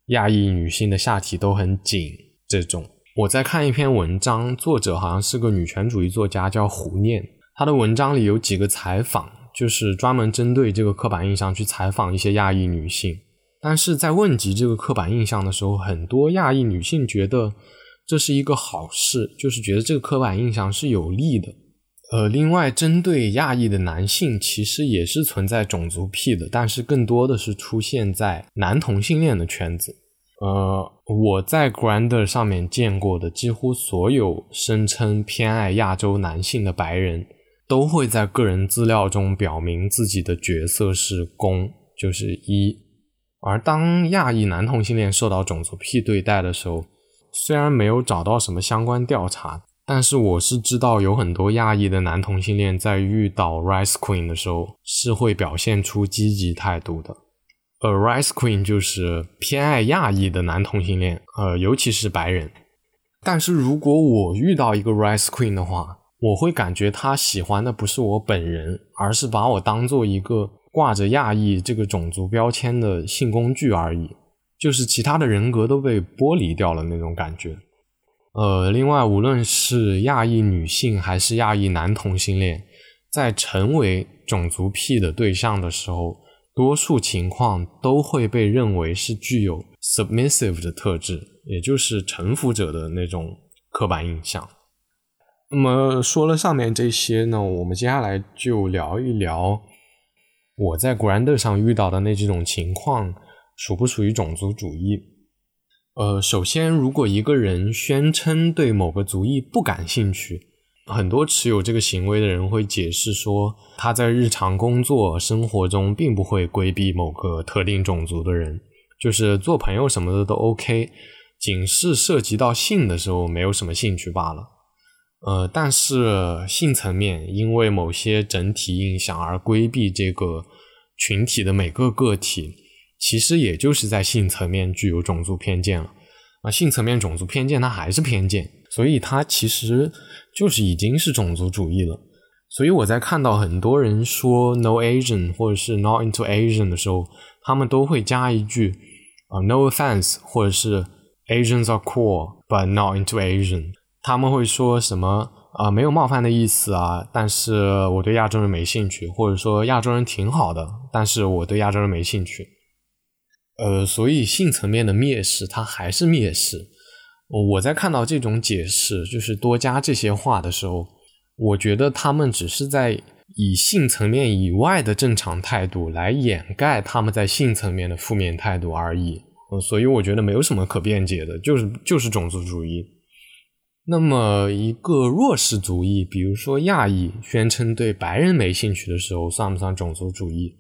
亚裔女性的下体都很紧这种。我在看一篇文章，作者好像是个女权主义作家，叫胡念。他的文章里有几个采访，就是专门针对这个刻板印象去采访一些亚裔女性。但是在问及这个刻板印象的时候，很多亚裔女性觉得这是一个好事，就是觉得这个刻板印象是有利的。呃，另外针对亚裔的男性，其实也是存在种族癖的，但是更多的是出现在男同性恋的圈子。呃，我在 Grander 上面见过的几乎所有声称偏爱亚洲男性的白人。都会在个人资料中表明自己的角色是公，就是一。而当亚裔男同性恋受到种族癖对待的时候，虽然没有找到什么相关调查，但是我是知道有很多亚裔的男同性恋在遇到 Rice Queen 的时候是会表现出积极态度的。而 Rice Queen 就是偏爱亚裔的男同性恋，呃，尤其是白人。但是如果我遇到一个 Rice Queen 的话，我会感觉他喜欢的不是我本人，而是把我当做一个挂着亚裔这个种族标签的性工具而已，就是其他的人格都被剥离掉了那种感觉。呃，另外，无论是亚裔女性还是亚裔男同性恋，在成为种族癖的对象的时候，多数情况都会被认为是具有 submissive 的特质，也就是臣服者的那种刻板印象。那么说了上面这些呢，我们接下来就聊一聊我在 Grand 上遇到的那几种情况，属不属于种族主义？呃，首先，如果一个人宣称对某个族裔不感兴趣，很多持有这个行为的人会解释说，他在日常工作生活中并不会规避某个特定种族的人，就是做朋友什么的都 OK，仅是涉及到性的时候没有什么兴趣罢了。呃，但是性层面因为某些整体印象而规避这个群体的每个个体，其实也就是在性层面具有种族偏见了。啊，性层面种族偏见它还是偏见，所以它其实就是已经是种族主义了。所以我在看到很多人说 “no Asian” 或者是 “not into Asian” 的时候，他们都会加一句啊 “no offense” 或者是 “Asians are cool but not into Asian”。他们会说什么啊？没有冒犯的意思啊，但是我对亚洲人没兴趣，或者说亚洲人挺好的，但是我对亚洲人没兴趣。呃，所以性层面的蔑视，它还是蔑视。我在看到这种解释，就是多加这些话的时候，我觉得他们只是在以性层面以外的正常态度来掩盖他们在性层面的负面态度而已。所以我觉得没有什么可辩解的，就是就是种族主义。那么，一个弱势族裔，比如说亚裔，宣称对白人没兴趣的时候，算不算种族主义？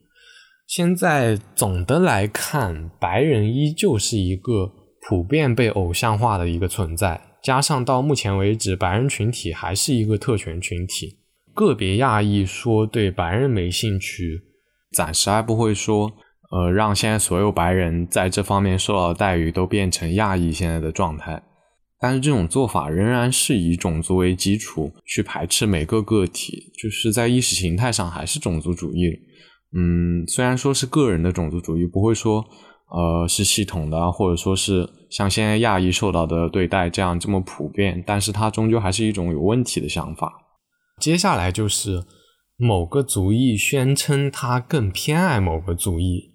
现在总的来看，白人依旧是一个普遍被偶像化的一个存在，加上到目前为止，白人群体还是一个特权群体。个别亚裔说对白人没兴趣，暂时还不会说，呃，让现在所有白人在这方面受到的待遇都变成亚裔现在的状态。但是这种做法仍然是以种族为基础去排斥每个个体，就是在意识形态上还是种族主义。嗯，虽然说是个人的种族主义，不会说呃是系统的，或者说是像现在亚裔受到的对待这样这么普遍，但是它终究还是一种有问题的想法。接下来就是某个族裔宣称他更偏爱某个族裔。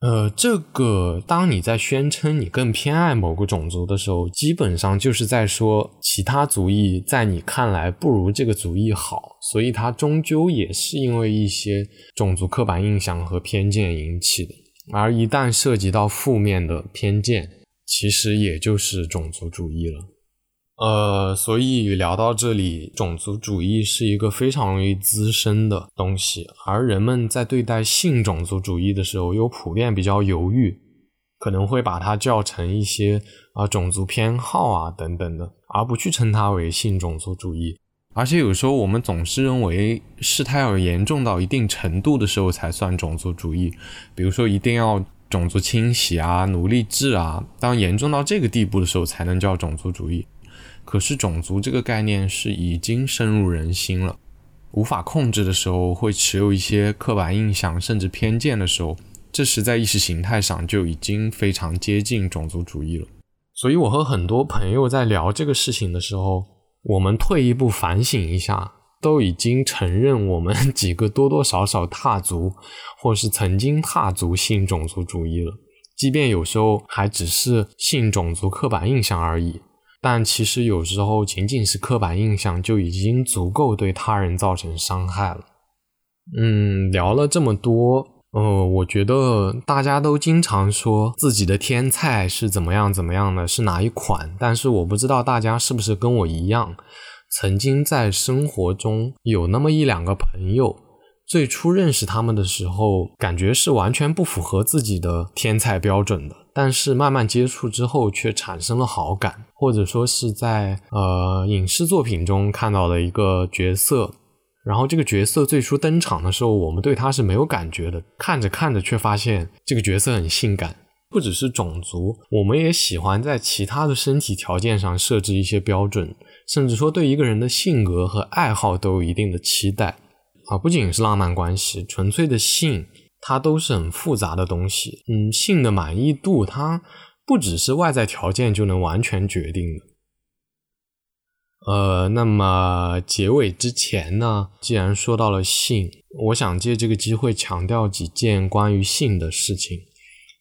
呃，这个当你在宣称你更偏爱某个种族的时候，基本上就是在说其他族裔在你看来不如这个族裔好，所以它终究也是因为一些种族刻板印象和偏见引起的。而一旦涉及到负面的偏见，其实也就是种族主义了。呃，所以聊到这里，种族主义是一个非常容易滋生的东西，而人们在对待性种族主义的时候，又普遍比较犹豫，可能会把它叫成一些啊种族偏好啊等等的，而不去称它为性种族主义。而且有时候我们总是认为事态要严重到一定程度的时候才算种族主义，比如说一定要种族清洗啊、奴隶制啊，当严重到这个地步的时候才能叫种族主义。可是，种族这个概念是已经深入人心了，无法控制的时候，会持有一些刻板印象甚至偏见的时候，这时在意识形态上就已经非常接近种族主义了。所以，我和很多朋友在聊这个事情的时候，我们退一步反省一下，都已经承认我们几个多多少少踏足，或是曾经踏足性种族主义了，即便有时候还只是性种族刻板印象而已。但其实有时候仅仅是刻板印象就已经足够对他人造成伤害了。嗯，聊了这么多，呃，我觉得大家都经常说自己的天菜是怎么样怎么样的，是哪一款，但是我不知道大家是不是跟我一样，曾经在生活中有那么一两个朋友。最初认识他们的时候，感觉是完全不符合自己的天才标准的。但是慢慢接触之后，却产生了好感，或者说是在呃影视作品中看到了一个角色，然后这个角色最初登场的时候，我们对他是没有感觉的，看着看着却发现这个角色很性感，不只是种族，我们也喜欢在其他的身体条件上设置一些标准，甚至说对一个人的性格和爱好都有一定的期待啊！不仅是浪漫关系，纯粹的性，它都是很复杂的东西。嗯，性的满意度，它不只是外在条件就能完全决定的。呃，那么结尾之前呢，既然说到了性，我想借这个机会强调几件关于性的事情。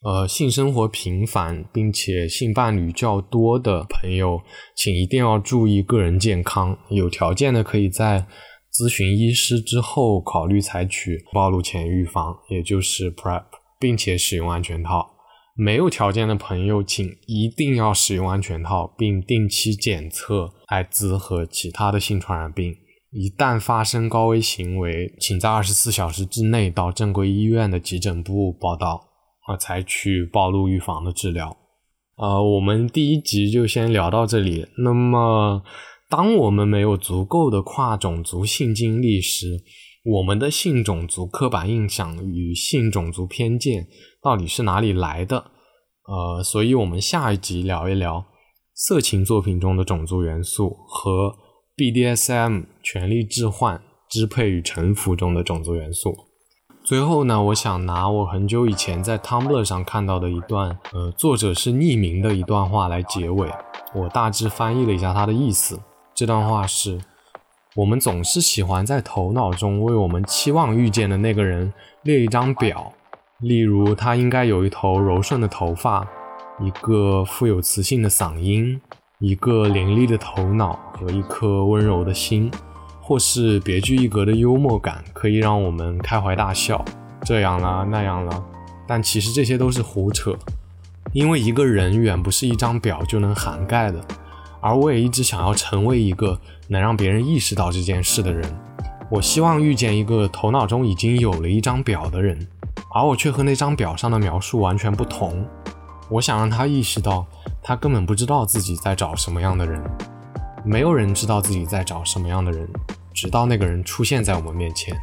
呃，性生活频繁并且性伴侣较多的朋友，请一定要注意个人健康。有条件的可以在咨询医师之后考虑采取暴露前预防，也就是 PrEP，并且使用安全套。没有条件的朋友，请一定要使用安全套，并定期检测艾滋和其他的性传染病。一旦发生高危行为，请在二十四小时之内到正规医院的急诊部报到。啊，采取暴露预防的治疗。呃，我们第一集就先聊到这里。那么，当我们没有足够的跨种族性经历时，我们的性种族刻板印象与性种族偏见到底是哪里来的？呃，所以我们下一集聊一聊色情作品中的种族元素和 BDSM 权力置换、支配与臣服中的种族元素。最后呢，我想拿我很久以前在 Tumblr 上看到的一段，呃，作者是匿名的一段话来结尾。我大致翻译了一下他的意思。这段话是：我们总是喜欢在头脑中为我们期望遇见的那个人列一张表，例如他应该有一头柔顺的头发，一个富有磁性的嗓音，一个伶俐的头脑和一颗温柔的心。或是别具一格的幽默感，可以让我们开怀大笑，这样了那样了，但其实这些都是胡扯，因为一个人远不是一张表就能涵盖的。而我也一直想要成为一个能让别人意识到这件事的人。我希望遇见一个头脑中已经有了一张表的人，而我却和那张表上的描述完全不同。我想让他意识到，他根本不知道自己在找什么样的人。没有人知道自己在找什么样的人，直到那个人出现在我们面前。